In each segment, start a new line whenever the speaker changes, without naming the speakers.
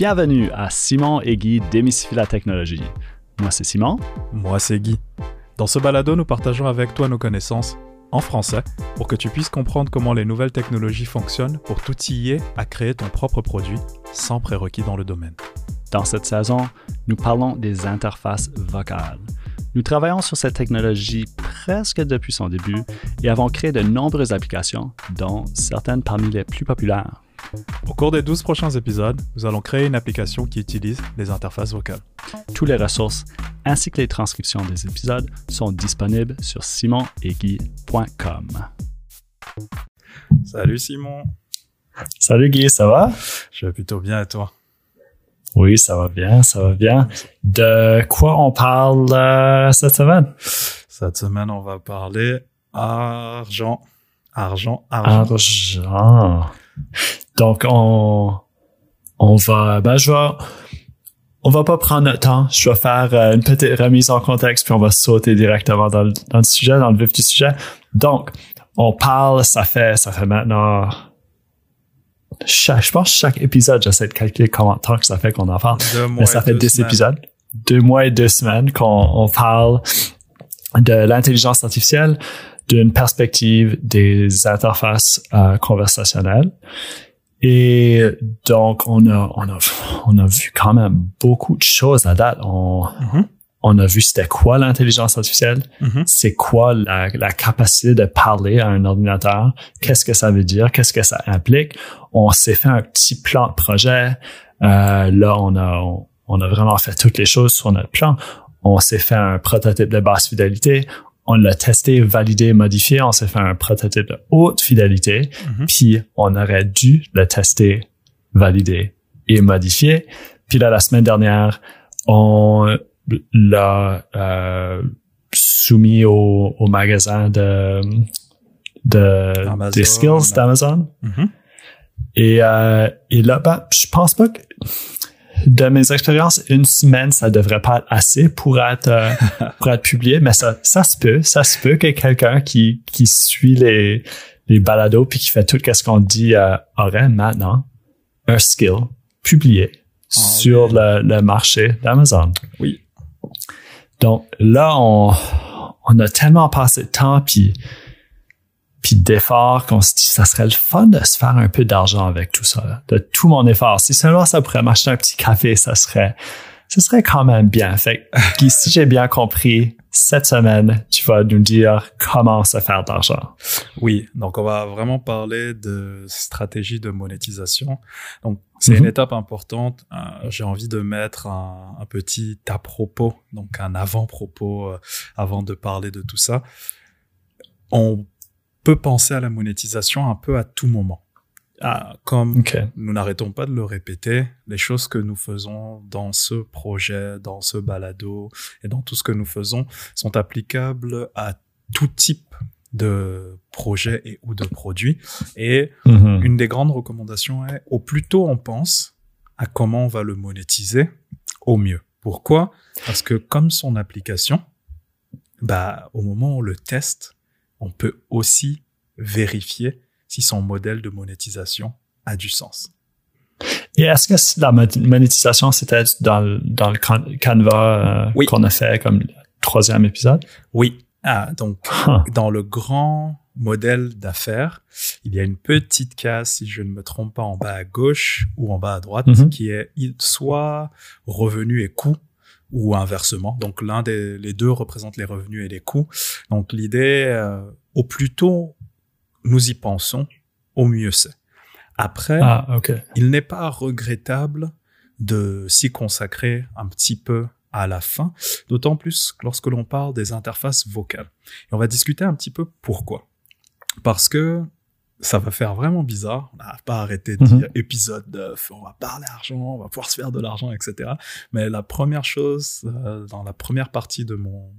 Bienvenue à Simon et Guy démystifient la technologie. Moi, c'est Simon.
Moi, c'est Guy. Dans ce balado, nous partageons avec toi nos connaissances en français pour que tu puisses comprendre comment les nouvelles technologies fonctionnent pour t'outiller à créer ton propre produit sans prérequis dans le domaine.
Dans cette saison, nous parlons des interfaces vocales. Nous travaillons sur cette technologie presque depuis son début et avons créé de nombreuses applications, dont certaines parmi les plus populaires.
Au cours des 12 prochains épisodes, nous allons créer une application qui utilise les interfaces vocales.
Toutes les ressources ainsi que les transcriptions des épisodes sont disponibles sur simonetguy.com.
Salut Simon.
Salut Guy, ça va?
Je vais plutôt bien et toi?
Oui, ça va bien, ça va bien. De quoi on parle euh, cette semaine?
Cette semaine, on va parler argent. Argent, argent.
Argent. Donc, on, on va, ben, je vais, on va pas prendre notre temps. Je vais faire euh, une petite remise en contexte, puis on va sauter directement dans le, dans le sujet, dans le vif du sujet. Donc, on parle, ça fait, ça fait maintenant, chaque, je pense chaque épisode, j'essaie de calculer combien de temps que ça fait qu'on en parle. Mais ça fait deux épisodes, deux mois et deux semaines qu'on on parle de l'intelligence artificielle d'une perspective des interfaces euh, conversationnelles. Et donc, on a, on a, on a vu quand même beaucoup de choses à date. On, mm-hmm. on a vu c'était quoi l'intelligence artificielle, mm-hmm. c'est quoi la, la, capacité de parler à un ordinateur, qu'est-ce que ça veut dire, qu'est-ce que ça implique. On s'est fait un petit plan de projet. Euh, là, on a, on a vraiment fait toutes les choses sur notre plan. On s'est fait un prototype de basse fidélité on l'a testé, validé, modifié, on s'est fait un prototype de haute fidélité, mhm. puis on aurait dû le tester, valider et modifier. Puis là, la semaine dernière, on l'a euh, soumis au, magasin de, de des skills d'Amazon. Mhm. Et, euh, et là, ben, je pense pas que de mes expériences, une semaine, ça devrait pas être assez pour être, euh, pour être publié, mais ça, ça se peut, ça se peut que quelqu'un qui, qui suit les, les balados puis qui fait tout ce qu'on dit euh, aurait maintenant un skill publié ah sur le, le marché d'Amazon.
Oui.
Donc là, on, on a tellement passé de temps puis puis d'efforts qu'on se dit ça serait le fun de se faire un peu d'argent avec tout ça, de tout mon effort. Si seulement ça pourrait m'acheter un petit café, ça serait ce serait quand même bien. Fait si j'ai bien compris, cette semaine, tu vas nous dire comment se faire d'argent.
Oui, donc on va vraiment parler de stratégie de monétisation. Donc c'est une mhm. étape importante. Euh, j'ai envie de mettre un, un, petit à propos, donc un avant-propos euh, avant de parler de tout ça. On peut penser à la monétisation un peu à tout moment. Ah, comme nous n'arrêtons pas de le répéter, les choses que nous faisons dans ce projet, dans ce balado et dans tout ce que nous faisons sont applicables à tout type de projet et ou de produit. Et mhm. une des grandes recommandations est au plus tôt on pense à comment on va le monétiser, au mieux. Pourquoi? Parce que comme son application, bah au moment où on le teste, on peut aussi vérifier si son modèle de monétisation a du sens.
Et est-ce que la monétisation, c'était dans, le, dans le Canva euh, qu'on a fait comme troisième épisode?
Oui. Ah, donc, dans le grand modèle d'affaires, il y a une petite case, si je ne me trompe pas, en bas à gauche ou en bas à droite, mm-hmm. qui est soit revenu et coût ou inversement. Donc l'un des les deux représente les revenus et les coûts. Donc l'idée, euh, au plus tôt nous y pensons, au mieux c'est. Après, ah, il n'est pas regrettable de s'y consacrer un petit peu à la fin, d'autant plus lorsque l'on parle des interfaces vocales. Et on va discuter un petit peu pourquoi. Parce que ça va faire vraiment bizarre. On n'a pas arrêté de mhm. dire épisode 9, on va parler argent, on va pouvoir se faire de l'argent, etc. Mais la première chose, euh, dans la première partie de mon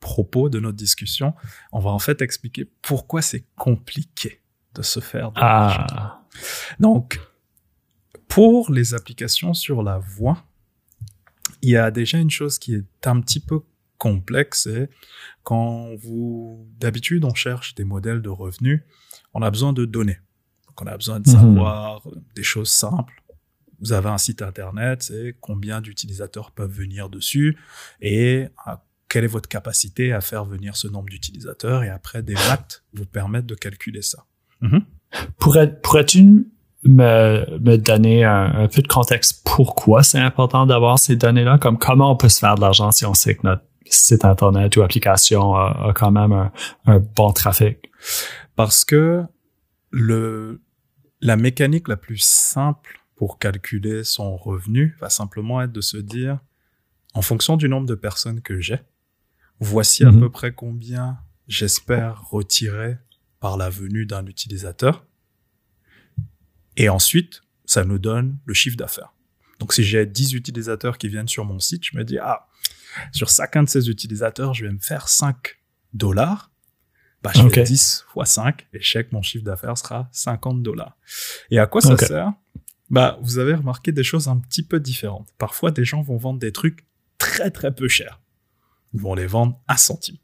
propos, de notre discussion, on va en fait expliquer pourquoi c'est compliqué de se faire de ah. l'argent. Donc, pour les applications sur la voix, il y a déjà une chose qui est un petit peu complexe, c'est quand vous, d'habitude, on cherche des modèles de revenus, on a besoin de données. Donc, on a besoin de mhm. savoir des choses simples. vous avez un site internet, c'est combien d'utilisateurs peuvent venir dessus et quelle est votre capacité à faire venir ce nombre d'utilisateurs et après des maths vous permettent de calculer ça.
Mm-hmm. Pourrais-tu me, me donner un, peu de contexte pourquoi c'est important d'avoir ces données-là? Comme comment on peut se faire de l'argent si on sait que notre site Internet ou application a, quand même un, bon trafic?
Parce que le, la mécanique la plus simple pour calculer son revenu va simplement être de se dire, en fonction du nombre de personnes que j'ai, voici à mhm. peu près combien j'espère retirer par la venue d'un utilisateur. Et ensuite, ça nous donne le chiffre d'affaires. Donc, si j'ai 10 utilisateurs qui viennent sur mon site, je me dis, ah, sur chacun de ces utilisateurs, je vais me faire 5 dollars. Bah, je fais 10 fois 5 et je mon chiffre d'affaires sera 50 dollars. Et à quoi ça sert? Bah, vous avez remarqué des choses un petit peu différentes. Parfois, des gens vont vendre des trucs très très peu chers. Ils vont les vendre à centime.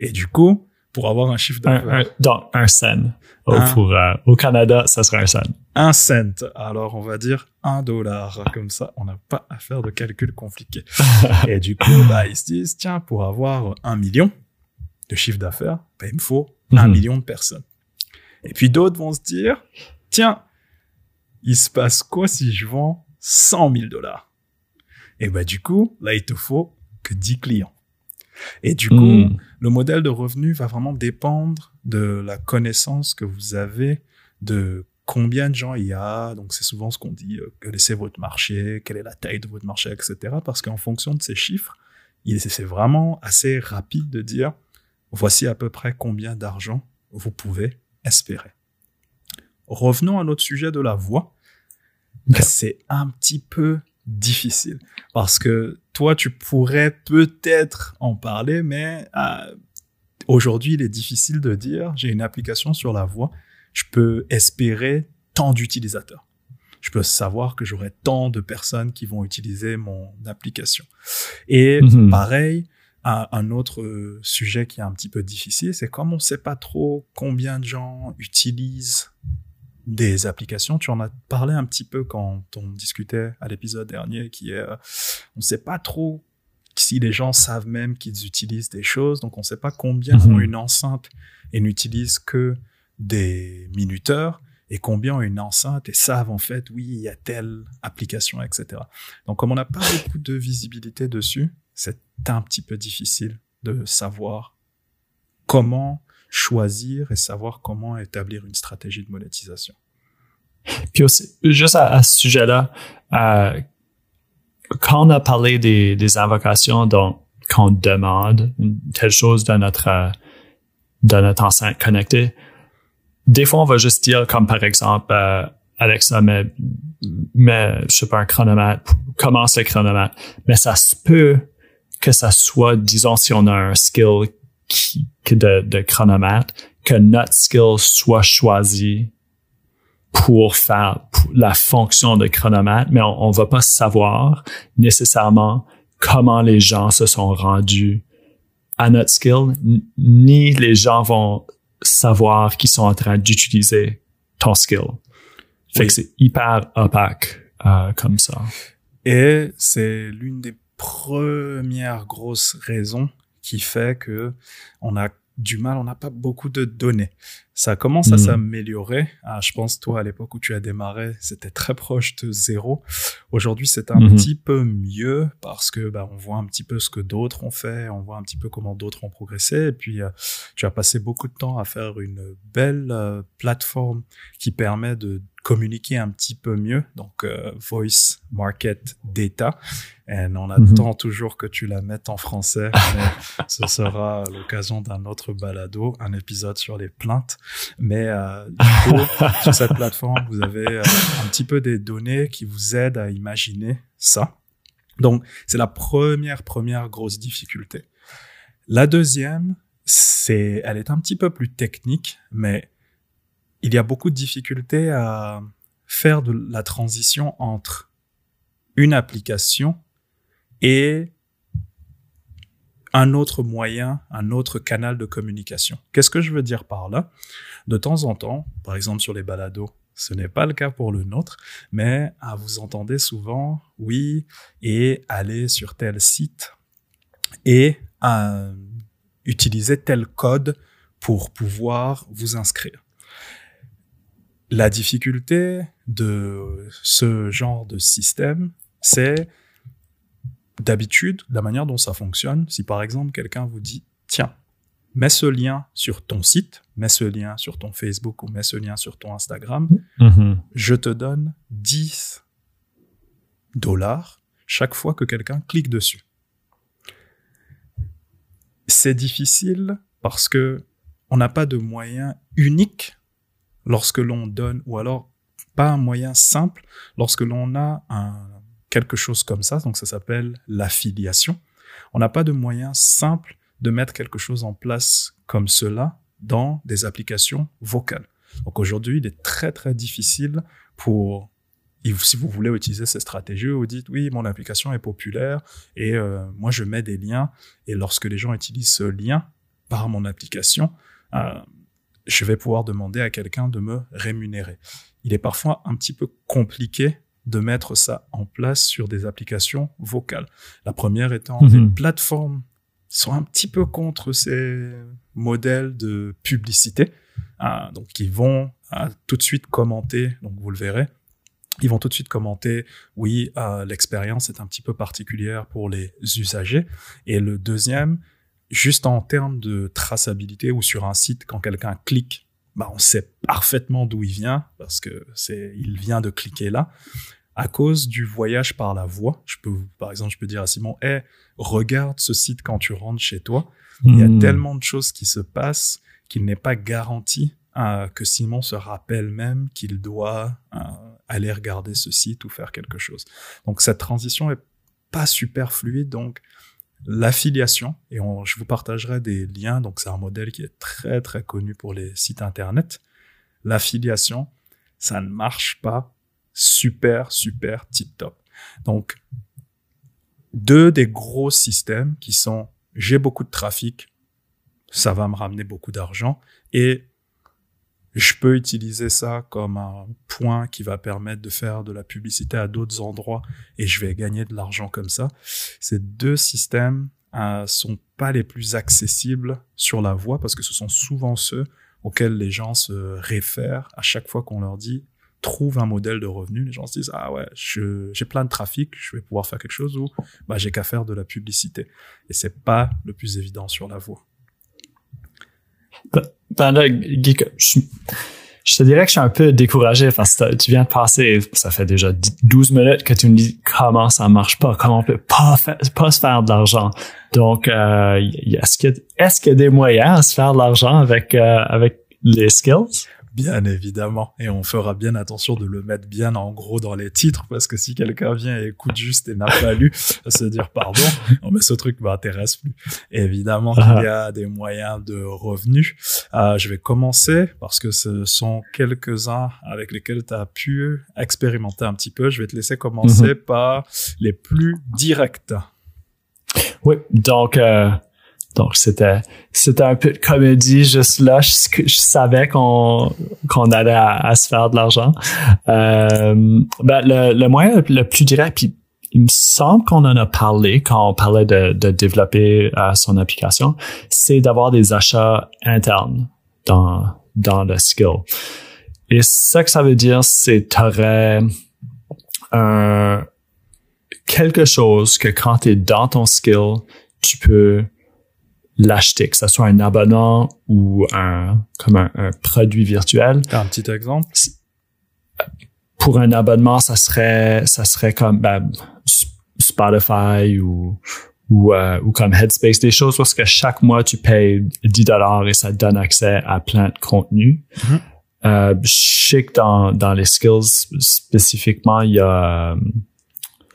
Et du coup, pour avoir un chiffre d'affaires.
Donc, un cent. pour, euh, au Canada, ça serait un cent.
Un cent. Alors, on va dire un dollar. Comme ça, on n'a pas à faire de calcul compliqué. et du coup, bah, ils se disent, tiens, pour avoir un million de chiffre d'affaires, bah, il me faut un mhm. million de personnes. Et puis d'autres vont se dire, tiens, il se passe quoi si je vends 100 000 dollars? Et bah, du coup, là, il te faut que 10 clients. Et du coup, hmm. Le modèle de revenu va vraiment dépendre de la connaissance que vous avez de combien de gens il y a. Donc, c'est souvent ce qu'on dit, euh, quel est votre marché, quelle est la taille de votre marché, etc. Parce qu'en fonction de ces chiffres, c'est vraiment assez rapide de dire, voici à peu près combien d'argent vous pouvez espérer. Revenons à notre sujet de la voix. C'est un petit peu difficile parce que toi, tu pourrais peut-être en parler, mais euh, aujourd'hui, il est difficile de dire, j'ai une application sur la voix, je peux espérer tant d'utilisateurs. Je peux savoir que j'aurai tant de personnes qui vont utiliser mon application. Et mhm. pareil, un autre euh, sujet qui est un petit peu difficile, c'est comme on ne sait pas trop combien de gens utilisent des applications. Tu en as parlé un petit peu quand on discutait à l'épisode dernier, qui est, euh, on ne sait pas trop si les gens savent même qu'ils utilisent des choses, donc on ne sait pas combien ont mhm. une enceinte et n'utilisent que des minuteurs et combien ont une enceinte et savent en fait, oui, il y a telle application, etc. Donc comme on n'a pas beaucoup de visibilité dessus, c'est un petit peu difficile de savoir comment choisir et savoir comment établir une stratégie de monétisation.
Puis aussi, juste à, ce sujet-là, euh, quand on a parlé des, des invocations, donc quand on demande une telle chose dans notre euh, dans notre enceinte connectée, des fois on va juste dire comme par exemple euh, Alexa mais mais je sais pas un chronomètre commence le chronomètre mais ça se peut que ça soit disons si on a un skill qui, de, de chronomètre, que notre skill soit choisi pour faire la fonction de chronomètre, mais on, ne va pas savoir nécessairement comment les gens se sont rendus à notre skill, ni les gens vont savoir qu'ils sont en train d'utiliser ton skill. Fait que c'est hyper opaque euh, comme ça.
Et c'est l'une des premières grosses raisons qui fait que on a du mal, on n'a pas beaucoup de données. Ça commence à hmm. s'améliorer. Ah, je pense, toi, à l'époque où tu as démarré, c'était très proche de zéro. Aujourd'hui, c'est un hmm. petit peu mieux parce que bah, on voit un petit peu ce que d'autres ont fait, on voit un petit peu comment d'autres ont progressé. Et puis, euh, tu as passé beaucoup de temps à faire une belle euh, plateforme qui permet de communiquer un petit peu mieux, donc euh, Voice Market Data. Et on mhm. attend toujours que tu la mettes en français, mais ce sera l'occasion d'un autre balado, un épisode sur les plaintes. Mais euh, du coup, sur cette plateforme, vous avez euh, un petit peu des données qui vous aident à imaginer ça. Donc, c'est la première, première grosse difficulté. La deuxième, c'est, elle est un petit peu plus technique, mais il y a beaucoup de difficultés à faire de la transition entre une application et un autre moyen, un autre canal de communication. Qu'est-ce que je veux dire par là? De temps en temps, par exemple sur les balados Ce n'est pas le cas pour le nôtre, mais ah, vous entendez souvent, oui, et aller sur tel site et euh, utiliser tel code pour pouvoir vous inscrire. La difficulté de ce genre de système, c'est d'habitude la manière dont ça fonctionne. Si par exemple quelqu'un vous dit, tiens, mets ce lien sur ton site, mets ce lien sur ton Facebook ou mets ce lien sur ton Instagram,
Mhm.
je te donne 10 dollars chaque fois que quelqu'un clique dessus. C'est difficile parce que on n'a pas de moyen unique lorsque l'on donne, ou alors pas un moyen simple lorsque l'on a un, quelque chose comme ça, donc ça s'appelle l'affiliation. On n'a pas de moyen simple de mettre quelque chose en place comme cela dans des applications vocales. Donc aujourd'hui, il est très très difficile pour si vous voulez utiliser ces stratégies, vous dites oui, mon application est populaire et euh, moi je mets des liens et lorsque les gens utilisent ce lien par mon application, euh, je vais pouvoir demander à quelqu'un de me rémunérer. Il est parfois un petit peu compliqué de mettre ça en place sur des applications vocales. La première étant
Mhm.
les plateformes sont un petit peu contre ces modèles de publicité, euh, donc ils vont euh, tout de suite commenter, donc vous le verrez, ils vont tout de suite commenter, oui, euh, l'expérience est un petit peu particulière pour les usagers. Et le deuxième, juste en termes de traçabilité ou sur un site, quand quelqu'un clique, bah, on sait parfaitement d'où il vient parce que c'est, il vient de cliquer là. À cause du voyage par la voix, je peux, par exemple, je peux dire à Simon, hey, regarde ce site quand tu rentres chez toi. Il y a
Mhm.
tellement de choses qui se passent qu'il n'est pas garanti euh, que Simon se rappelle même qu'il doit euh, aller regarder ce site ou faire quelque chose. Donc cette transition est pas super fluide. Donc l'affiliation, et on- je vous partagerai des liens, donc c'est un modèle qui est très très connu pour les sites internet. L'affiliation, ça ne marche pas super super tip top. Donc deux des gros systèmes qui sont j'ai beaucoup de trafic, ça va me ramener beaucoup d'argent et je peux utiliser ça comme un point qui va permettre de faire de la publicité à d'autres endroits et je vais gagner de l'argent comme ça. Ces deux systèmes euh, sont pas les plus accessibles sur la voie parce que ce sont souvent ceux auxquels les gens se réfèrent à chaque fois qu'on leur dit trouve un modèle de revenu. Les gens se disent ah ouais, j'ai plein de trafic, je vais pouvoir faire quelque chose ou bah j'ai qu'à faire de la publicité. Et c'est pas le plus évident sur la voie.
Ben là, je, je te dirais que je suis un peu découragé parce que tu viens de passer, ça fait déjà 12 minutes que tu me dis comment ça marche pas, comment on peut pas, fa- pas se faire de l'argent. Donc, euh, est-ce que est-ce qu'il y a des moyens à se faire de l'argent avec euh, avec les skills?
Bien évidemment. Et on fera bien attention de le mettre bien en gros dans les titres parce que si quelqu'un vient et écoute juste et n'a pas lu, se dire pardon, oh, mais ce truc m'intéresse plus. Et évidemment
Ah.
qu'il y a des moyens de revenus. Euh, je vais commencer parce que ce sont quelques-uns avec lesquels tu as pu expérimenter un petit peu. Je vais te laisser commencer par les plus directs.
Oui, donc euh, donc c'était c'était un peu de comédie juste là. Je, savais qu'on qu'on allait à, à se faire de l'argent. Euh, ben le, le moyen le plus direct, puis il me semble qu'on en a parlé quand on parlait de, de développer euh, son application, c'est d'avoir des achats internes dans dans le skill. Et ça que ça veut dire, c'est t'aurais un quelque chose que quand tu es dans ton skill, tu peux l'acheter, que ce soit un abonnement ou un comme un, un produit virtuel.
Un petit exemple?
Pour un abonnement, ça serait ça serait comme ben, Spotify ou ou, euh, ou comme Headspace, des choses parce que chaque mois tu payes 10 dollars et ça te donne accès à plein de contenu.
Mhm.
Euh, je sais que dans, dans les skills spécifiquement, il y a euh,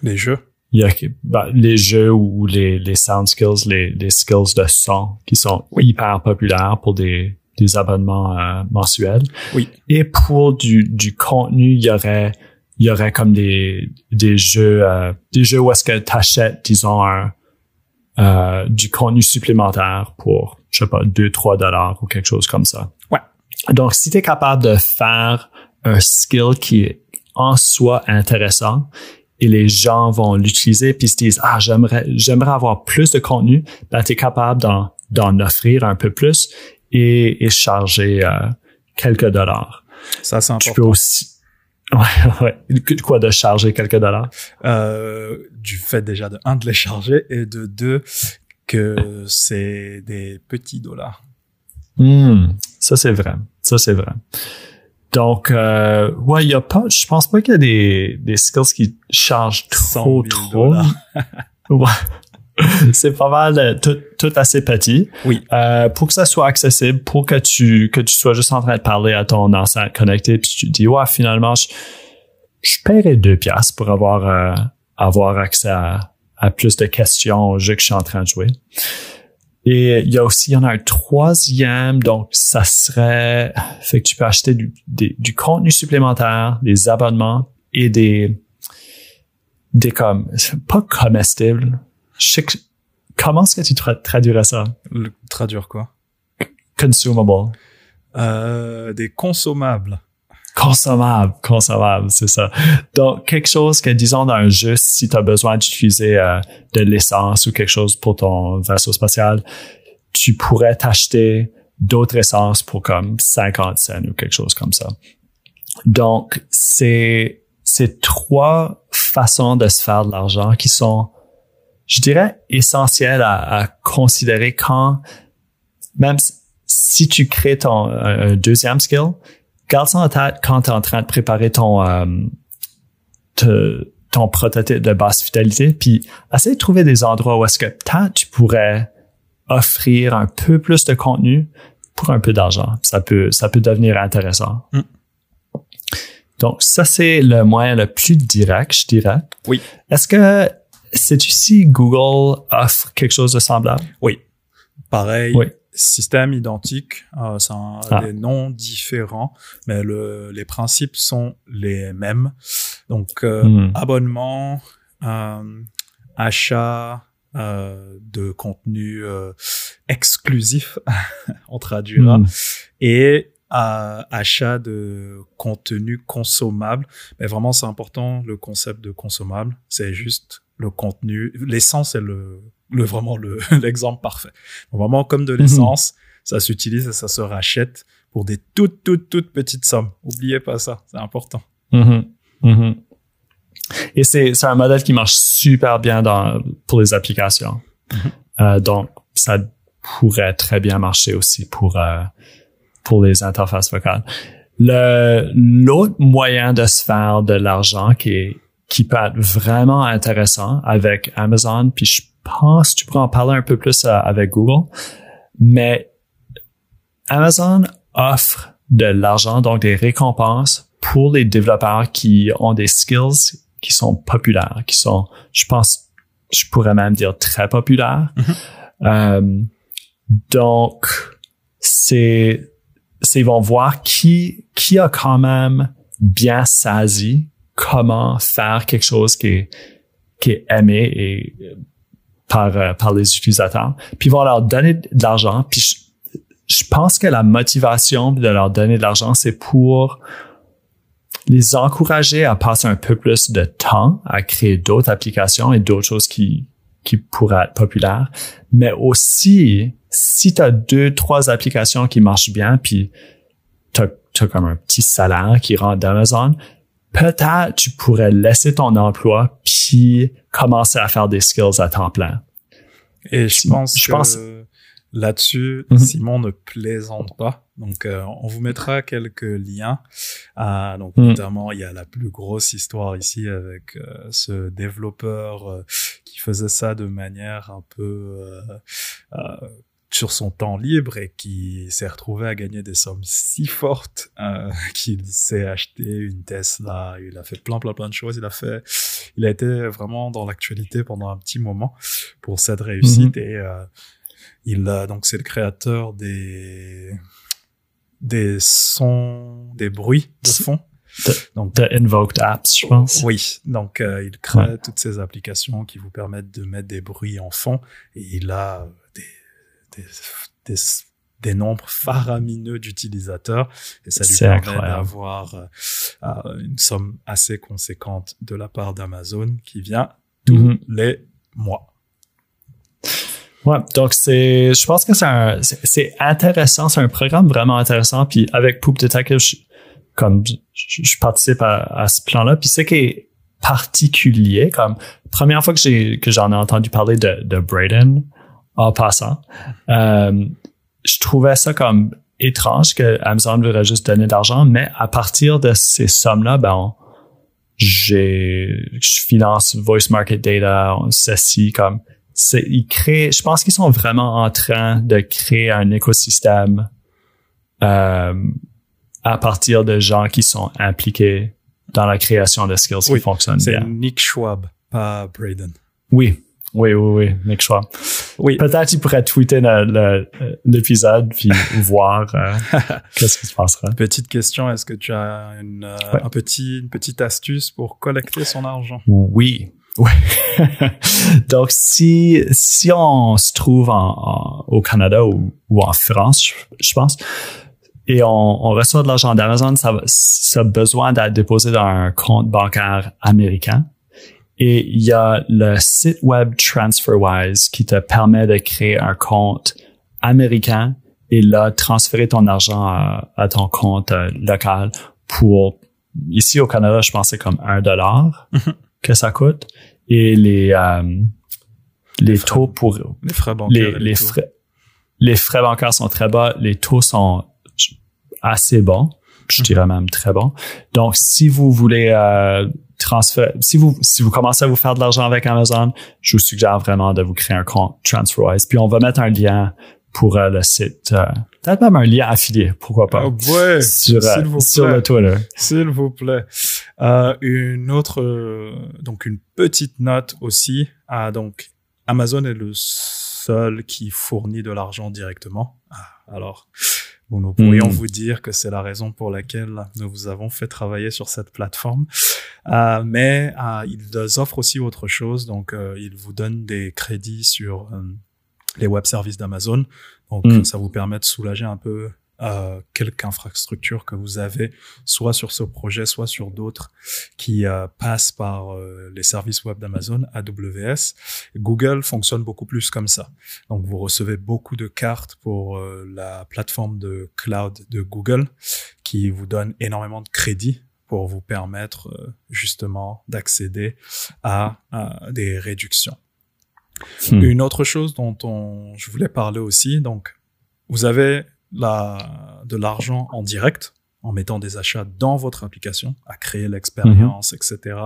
Les jeux.
Il y a ben, les jeux ou les, les sound skills, les, les skills de son qui sont hyper populaires pour des, des abonnements euh, mensuels.
Oui.
Et pour du, du contenu, il y aurait il y aurait comme des, des jeux euh, des jeux où est-ce que tu achètes, disons, un, euh, du contenu supplémentaire pour, je sais pas, 2-3 dollars ou quelque chose comme ça.
Ouais.
Donc, si tu es capable de faire un skill qui est en soi intéressant et les gens vont l'utiliser puis se disent ah j'aimerais j'aimerais avoir plus de contenu. Ben tu es capable d'en d'en offrir un peu plus et, et charger euh, quelques dollars.
Ça c'est important.
tu peux aussi ouais ouais. Quoi de charger quelques dollars?
Euh, du fait déjà de un de les charger et de deux que c'est des petits dollars.
Hmm, ça c'est vrai. Ça c'est vrai. Donc, euh, ouais, il y a pas, je pense pas qu'il y a des, des skills qui chargent trop, trop. ouais. c'est pas mal euh, tout, tout assez petit.
Oui.
Euh, pour que ça soit accessible, pour que tu que tu sois juste en train de parler à ton enceinte connecté, puis tu te dis ouais finalement je, je paierais deux piastres pour avoir euh, avoir accès à, à plus de questions au jeu que je suis en train de jouer. Et il y a aussi, il y en a un troisième, donc ça serait, fait que tu peux acheter du, des, du contenu supplémentaire, des abonnements et des, des comme, pas comestibles. Je sais que, comment est-ce que tu tra traduirais ça?
Le, traduire quoi?
Consumable.
Euh, des consommables.
Consommable, consommable, c'est ça. Donc, quelque chose que, disons, dans un jeu, si tu as besoin d'utiliser euh, de l'essence ou quelque chose pour ton vaisseau spatial, tu pourrais t'acheter d'autres essences pour comme 50 cents ou quelque chose comme ça. Donc, c'est, c'est trois façons de se faire de l'argent qui sont, je dirais, essentielles à, à considérer quand, même si tu crées ton un deuxième skill, garde ça en tête quand tu es en train de préparer ton, euh, te, ton prototype de basse fidélité, puis essaie de trouver des endroits où est-ce que tu pourrais offrir un peu plus de contenu pour un peu d'argent. Ça peut, ça peut devenir intéressant.
Mm.
Donc, ça, c'est le moyen le plus direct, je dirais.
Oui.
Est-ce que c'est ici Google offre quelque chose de semblable?
Oui. Pareil.
Oui
système identique, euh, c'est ah. des noms différents, mais le, les principes sont les mêmes. Donc euh, hmm. abonnement, euh, achat de contenu exclusif, on traduira, hmm. et achat de contenu consommable. Mais vraiment, c'est important le concept de consommable. C'est juste le contenu. L'essence est le le vraiment le l'exemple parfait. vraiment comme de l'essence, ça s'utilise et ça se rachète pour des toutes toutes toutes petites sommes. Oubliez pas ça, c'est important.
Mm-hmm. Mm-hmm. Et c'est c'est un modèle qui marche super bien dans pour les applications. Mm-hmm. Euh, donc ça pourrait très bien marcher aussi pour euh, pour les interfaces vocales. Le l'autre moyen de se faire de l'argent qui est qui peut être vraiment intéressant avec Amazon, puis je pense tu pourrais en parler un peu plus euh, avec Google, mais Amazon offre de l'argent, donc des récompenses pour les développeurs qui ont des skills qui sont populaires, qui sont, je pense, je pourrais même dire très populaires.
Mm-hmm.
Euh, donc, c'est, c'est ils vont voir qui qui a quand même bien saisi comment faire quelque chose qui est qui est aimé et par, euh, par les utilisateurs, puis vont leur donner de l'argent. Puis je, je, pense que la motivation de leur donner de l'argent, c'est pour les encourager à passer un peu plus de temps à créer d'autres applications et d'autres choses qui, qui pourraient être populaires. Mais aussi, si tu as deux, trois applications qui marchent bien, puis tu as, comme un petit salaire qui rentre d'Amazon, peut-être tu pourrais laisser ton emploi puis commencer à faire des skills à temps plein.
Et je pense je que pense... là-dessus, mm -hmm. Simon ne plaisante pas. Donc, euh, on vous mettra quelques liens. Ah, donc, mm. notamment, il y a la plus grosse histoire ici avec euh, ce développeur euh, qui faisait ça de manière un peu sur son temps libre et qui s'est retrouvé à gagner des sommes si fortes euh, qu'il s'est acheté une Tesla, il a fait plein plein plein de choses, il a fait, il a été vraiment dans l'actualité pendant un petit moment pour cette réussite mm -hmm. et euh, il a donc c'est le créateur des des sons, des bruits de fond.
donc, de Invoked Apps, je pense.
Oui, donc euh, il crée ouais. toutes ces applications qui vous permettent de mettre des bruits en fond et il a des des, des des nombres faramineux d'utilisateurs et ça lui permet d'avoir euh, une somme assez conséquente de la part d'Amazon qui vient tous mhm. les mois.
Ouais, donc c'est, je pense que c'est c'est intéressant, c'est un programme vraiment intéressant. Puis avec Poop Detective, je, comme je, participe à, ce plan-là, puis c'est qui est particulier, comme première fois que j'ai que j'en ai entendu parler de, de Braden en passant, euh, je trouvais ça comme étrange que Amazon voudrait juste donner de l'argent, mais à partir de ces sommes-là, ben j'ai je finance Voice Market Data, ceci comme c'est ils créent, je pense qu'ils sont vraiment en train de créer un écosystème euh, à partir de gens qui sont impliqués dans la création de skills qui fonctionnent bien.
C'est Nick Schwab, pas Braden.
Oui, oui, oui, oui, Nick Schwab. Oui. Peut-être qu'il pourrait tweeter l'épisode puis voir euh, qu'est-ce qui se passera.
Petite question, est-ce que tu as une, euh, un petit, une petite astuce pour collecter son argent?
Oui. Oui. Donc, si, si on se trouve en, au Canada ou, ou en France, je pense, et on, on reçoit de l'argent d'Amazon, ça, ça a besoin d'être déposé dans un compte bancaire américain. Et il y a le site web TransferWise qui te permet de créer un compte américain et là, transférer ton argent à, ton compte euh, local pour, ici au Canada, je pensais comme un dollar mhm. que ça coûte. Et les, euh, les, taux pour...
Les frais bancaires.
Les, frais, les frais bancaires sont très bas. Les taux sont assez bon, je dirais même très bon. Donc, si vous voulez euh, transférer, si vous si vous commencez à vous faire de l'argent avec Amazon, je vous suggère vraiment de vous créer un compte TransferWise. Puis on va mettre un lien pour euh, le site, euh, peut-être même un lien affilié, pourquoi pas,
oh ouais,
sur, sur le Twitter.
S'il vous plaît. une autre, donc une petite note aussi. Ah, donc Amazon est le seul qui fournit de l'argent directement. Ah, alors, nous pourrions hmm. vous dire que c'est la raison pour laquelle nous vous avons fait travailler sur cette plateforme. Euh, mais euh, ils offrent aussi autre chose. Donc, euh, ils vous donnent des crédits sur euh, les web services d'Amazon. Donc, hmm. ça vous permet de soulager un peu euh, quelque infrastructure que vous avez, soit sur ce projet, soit sur d'autres qui euh, passent par euh, les services web d'Amazon, AWS. Google fonctionne beaucoup plus comme ça. Donc vous recevez beaucoup de cartes pour euh, la plateforme de cloud de Google qui vous donne énormément de crédits pour vous permettre justement d'accéder à, à, des réductions. Hmm. Une autre chose dont on, je voulais parler aussi, donc vous avez la, de l'argent en direct en mettant des achats dans votre application, à créer l'expérience, etc.,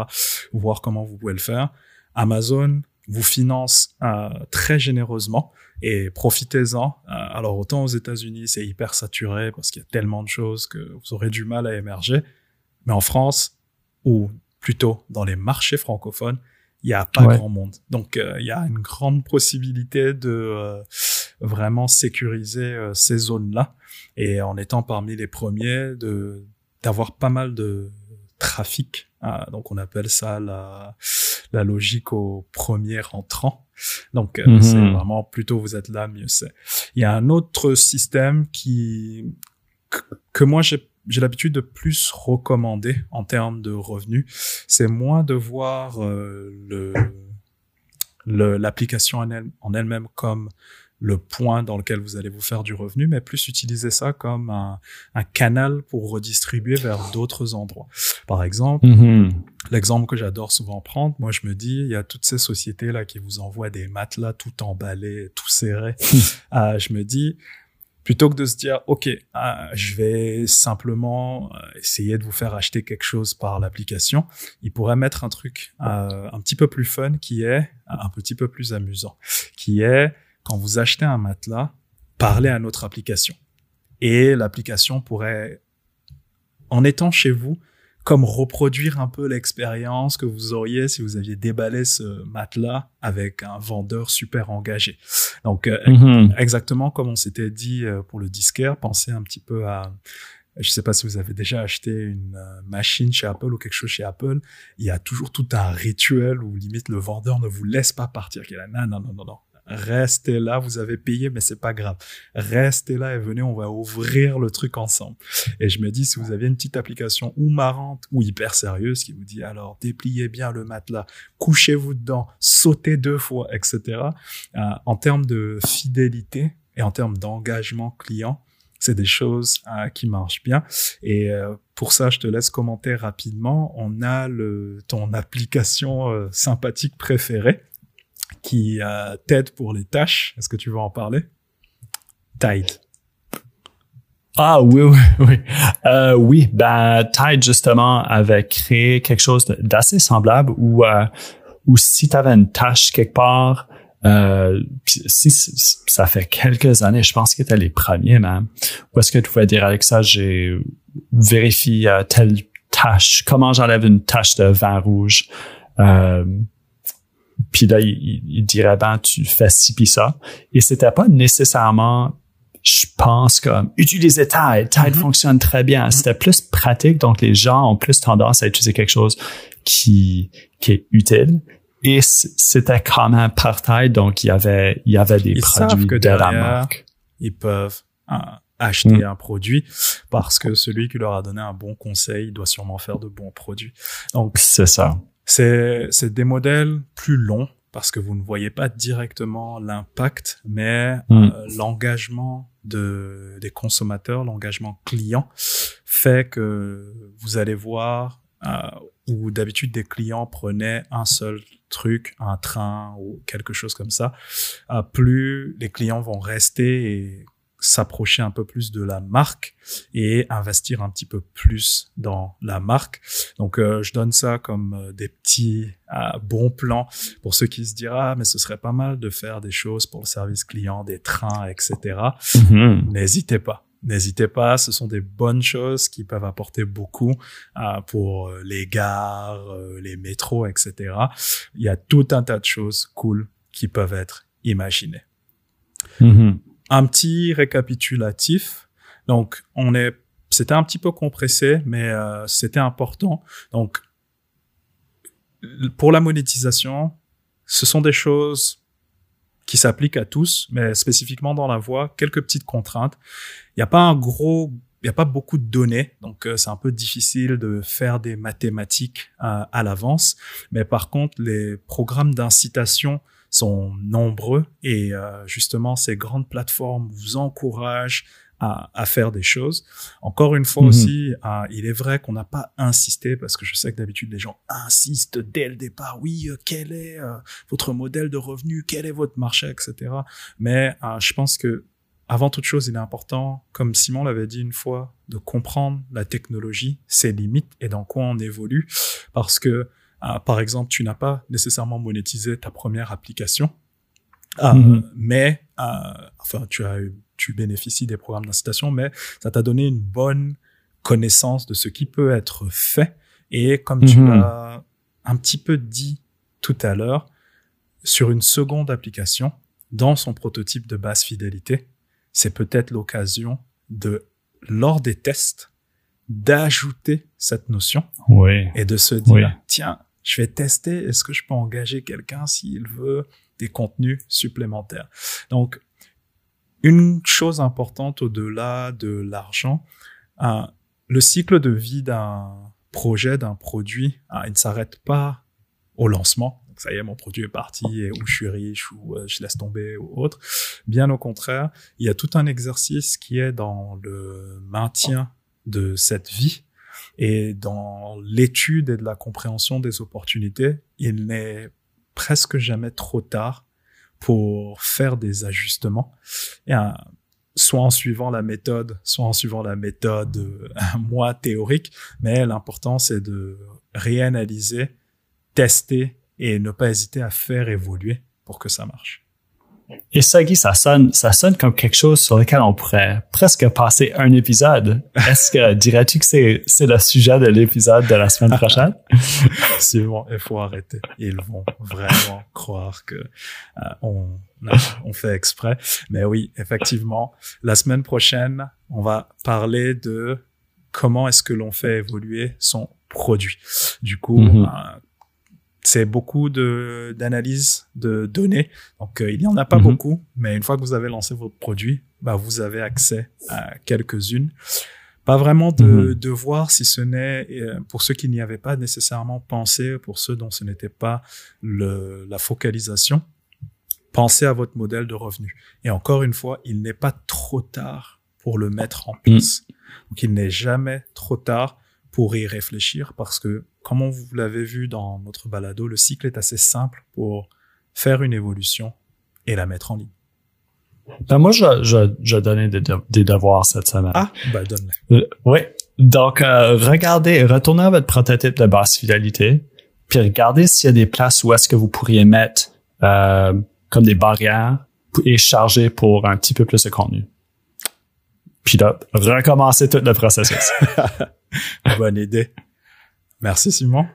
voir comment vous pouvez le faire. Amazon vous finance euh, très généreusement et profitez-en. Euh, alors autant aux États-Unis, c'est hyper saturé parce qu'il y a tellement de choses que vous aurez du mal à émerger, mais en France ou plutôt dans les marchés francophones, il y a pas grand monde. Donc euh, il y a une grande possibilité de vraiment sécuriser euh, ces zones-là et en étant parmi les premiers de d'avoir pas mal de trafic. Ah, donc on appelle ça la, la logique au premier entrant. Donc euh, c'est mhm. vraiment plutôt vous êtes là, mieux c'est. Il y a un autre système qui que moi j'ai j'ai l'habitude de plus recommander en termes de revenus, c'est moins de voir euh, le l'application en elle-même comme le point dans lequel vous allez vous faire du revenu, mais plus utiliser ça comme un, un canal pour redistribuer vers d'autres endroits. Par exemple, mm-hmm. l'exemple que j'adore souvent prendre, moi je me dis, il y a toutes ces sociétés là qui vous envoient des matelas tout emballés, tout serrés. euh, je me dis, plutôt que de se dire ok euh, je vais simplement euh, essayer de vous faire acheter quelque chose par l'application il pourrait mettre un truc euh, un petit peu plus fun qui est un petit peu plus amusant qui est quand vous achetez un matelas, parlez à notre application. Et l'application pourrait, en étant chez vous, comme reproduire un peu l'expérience que vous auriez si vous aviez déballé ce matelas avec un vendeur super engagé. Donc euh, mhm. exactement comme on s'était dit euh, pour le disquaire, pensez un petit peu à je sais pas si vous avez déjà acheté une euh, machine chez Apple ou quelque chose chez Apple, il y a toujours tout un rituel où limite le vendeur ne vous laisse pas partir. Il est là, non, non, non, non, restez là, vous avez payé, mais c'est pas grave. Restez là et venez, on va ouvrir le truc ensemble. Et je me dis, si vous aviez une petite application ou marrante ou hyper sérieuse qui vous dit, alors, dépliez bien le matelas, couchez-vous dedans, sautez deux fois, etc. Euh, en termes de fidélité et en termes d'engagement client, c'est des choses euh, qui marchent bien. Et euh, pour ça, je te laisse commenter rapidement. On a le, ton application sympathique préférée qui t'aide pour les tâches. Est-ce que tu veux en parler? Tide.
Ah oui, oui, oui. Euh, oui, ben Tide, justement, avait créé quelque chose d'assez semblable où, euh, où si tu avais une tâche quelque part, euh, si, ça fait quelques années, je pense que c'était les premiers même. Où est-ce que tu pouvais dire Alexa, j'ai vérifié euh, telle tâche, comment j'enlève une tâche de vin rouge? Euh, puis là, il, dirait ben tu fais ci puis ça. Et c'était pas nécessairement je pense comme utiliser Tide, Tide mm-hmm. fonctionne très bien. C'était plus pratique, donc les gens ont plus tendance à utiliser quelque chose qui qui est utile et c'était quand même par taille, donc il y avait, il y avait des produits que de la marque.
Ils peuvent euh, acheter mm. un produit parce que celui qui leur a donné un bon conseil doit sûrement faire de bons produits. Donc
c'est ça.
C'est c'est des modèles plus longs parce que vous ne voyez pas directement l'impact, mais mm. euh, l'engagement de des consommateurs, l'engagement client fait que vous allez voir euh, où d'habitude des clients prenaient un seul truc, un train ou quelque chose comme ça, euh, plus les clients vont rester et s'approcher un peu plus de la marque et investir un petit peu plus dans la marque. Donc euh, je donne ça comme euh, des petits bons plans pour ceux qui se diront ah, mais ce serait pas mal de faire des choses pour le service client, des trains, etc. Mm-hmm. N'hésitez pas n'hésitez pas, ce sont des bonnes choses qui peuvent apporter beaucoup euh, pour euh, les gares, euh, les métros, etc. Il y a tout un tas de choses cool qui peuvent être imaginées. Mm-hmm. Un petit récapitulatif. Donc, on est, c'était un petit peu compressé, mais c'était important. Donc, pour la monétisation, ce sont des choses qui s'appliquent à tous, mais spécifiquement dans la voix, quelques petites contraintes. Il n'y a pas un gros, il n'y a pas beaucoup de données, donc euh, c'est un peu difficile de faire des mathématiques à, à l'avance. Mais par contre, les programmes d'incitation sont nombreux et euh, justement ces grandes plateformes vous encouragent à, faire des choses. Encore une fois mhm. aussi, euh, il est vrai qu'on n'a pas insisté parce que je sais que d'habitude les gens insistent dès le départ. Oui, euh, quel est euh, votre modèle de revenu, quel est votre marché, etc. Mais je pense que avant toute chose, il est important, comme Simon l'avait dit une fois, de comprendre la technologie, ses limites et dans quoi on évolue, parce que par exemple, tu n'as pas nécessairement monétisé ta première application, mhm. mais enfin, tu as tu bénéficies des programmes d'incitation, mais ça t'a donné une bonne connaissance de ce qui peut être fait. Et comme tu mhm. l'as un petit peu dit tout à l'heure, sur une seconde application, dans son prototype de basse fidélité, c'est peut-être l'occasion de, lors des tests, d'ajouter cette notion
oui.
et de se dire, tiens, je vais tester, est-ce que je peux engager quelqu'un s'il veut des contenus supplémentaires. Donc, une chose importante au-delà de l'argent, euh, le cycle de vie d'un projet, d'un produit, euh, il ne s'arrête pas au lancement. Donc, ça y est, mon produit est parti, et, ou je suis riche, ou euh, je laisse tomber, ou autre. Bien au contraire, il y a tout un exercice qui est dans le maintien de cette vie et dans l'étude et de la compréhension des opportunités. Il n'est presque jamais trop tard pour faire des ajustements, et, soit en suivant la méthode, soit en suivant la méthode euh, moins théorique, mais l'important c'est de réanalyser, tester et ne pas hésiter à faire évoluer pour que ça marche.
Et ça, Guy, ça sonne, ça sonne comme quelque chose sur lequel on pourrait presque passer un épisode. Est-ce que dirais-tu que c'est, c'est le sujet de l'épisode de la semaine prochaine?
c'est bon, il faut arrêter. Ils vont vraiment croire que euh, on, on fait exprès. Mais oui, effectivement, la semaine prochaine, on va parler de comment est-ce que l'on fait évoluer son produit. Du coup, mm-hmm. euh, c'est beaucoup de d'analyse de données. Donc il y en a pas mhm. beaucoup, mais une fois que vous avez lancé votre produit, bah vous avez accès à quelques-unes. Pas vraiment de, mhm. de voir si ce n'est pour ceux qui n'y avaient pas nécessairement pensé, pour ceux dont ce n'était pas le, la focalisation pensez à votre modèle de revenu. Et encore une fois, il n'est pas trop tard pour le mettre en place. Mm. Donc, il n'est jamais trop tard pour y réfléchir parce que, comme vous l'avez vu dans notre balado, le cycle est assez simple pour faire une évolution et la mettre en ligne.
Ben moi, je, je, je donnais des, des, devoirs cette semaine.
Ah, ben donne-les.
Euh, oui. Donc, euh, regardez, retournez à votre prototype de basse fidélité, puis regardez s'il y a des places où est-ce que vous pourriez mettre euh, comme des barrières et charger pour un petit peu plus de contenu. Puis là, recommencer tout le processus.
Bonne idée. Merci Simon.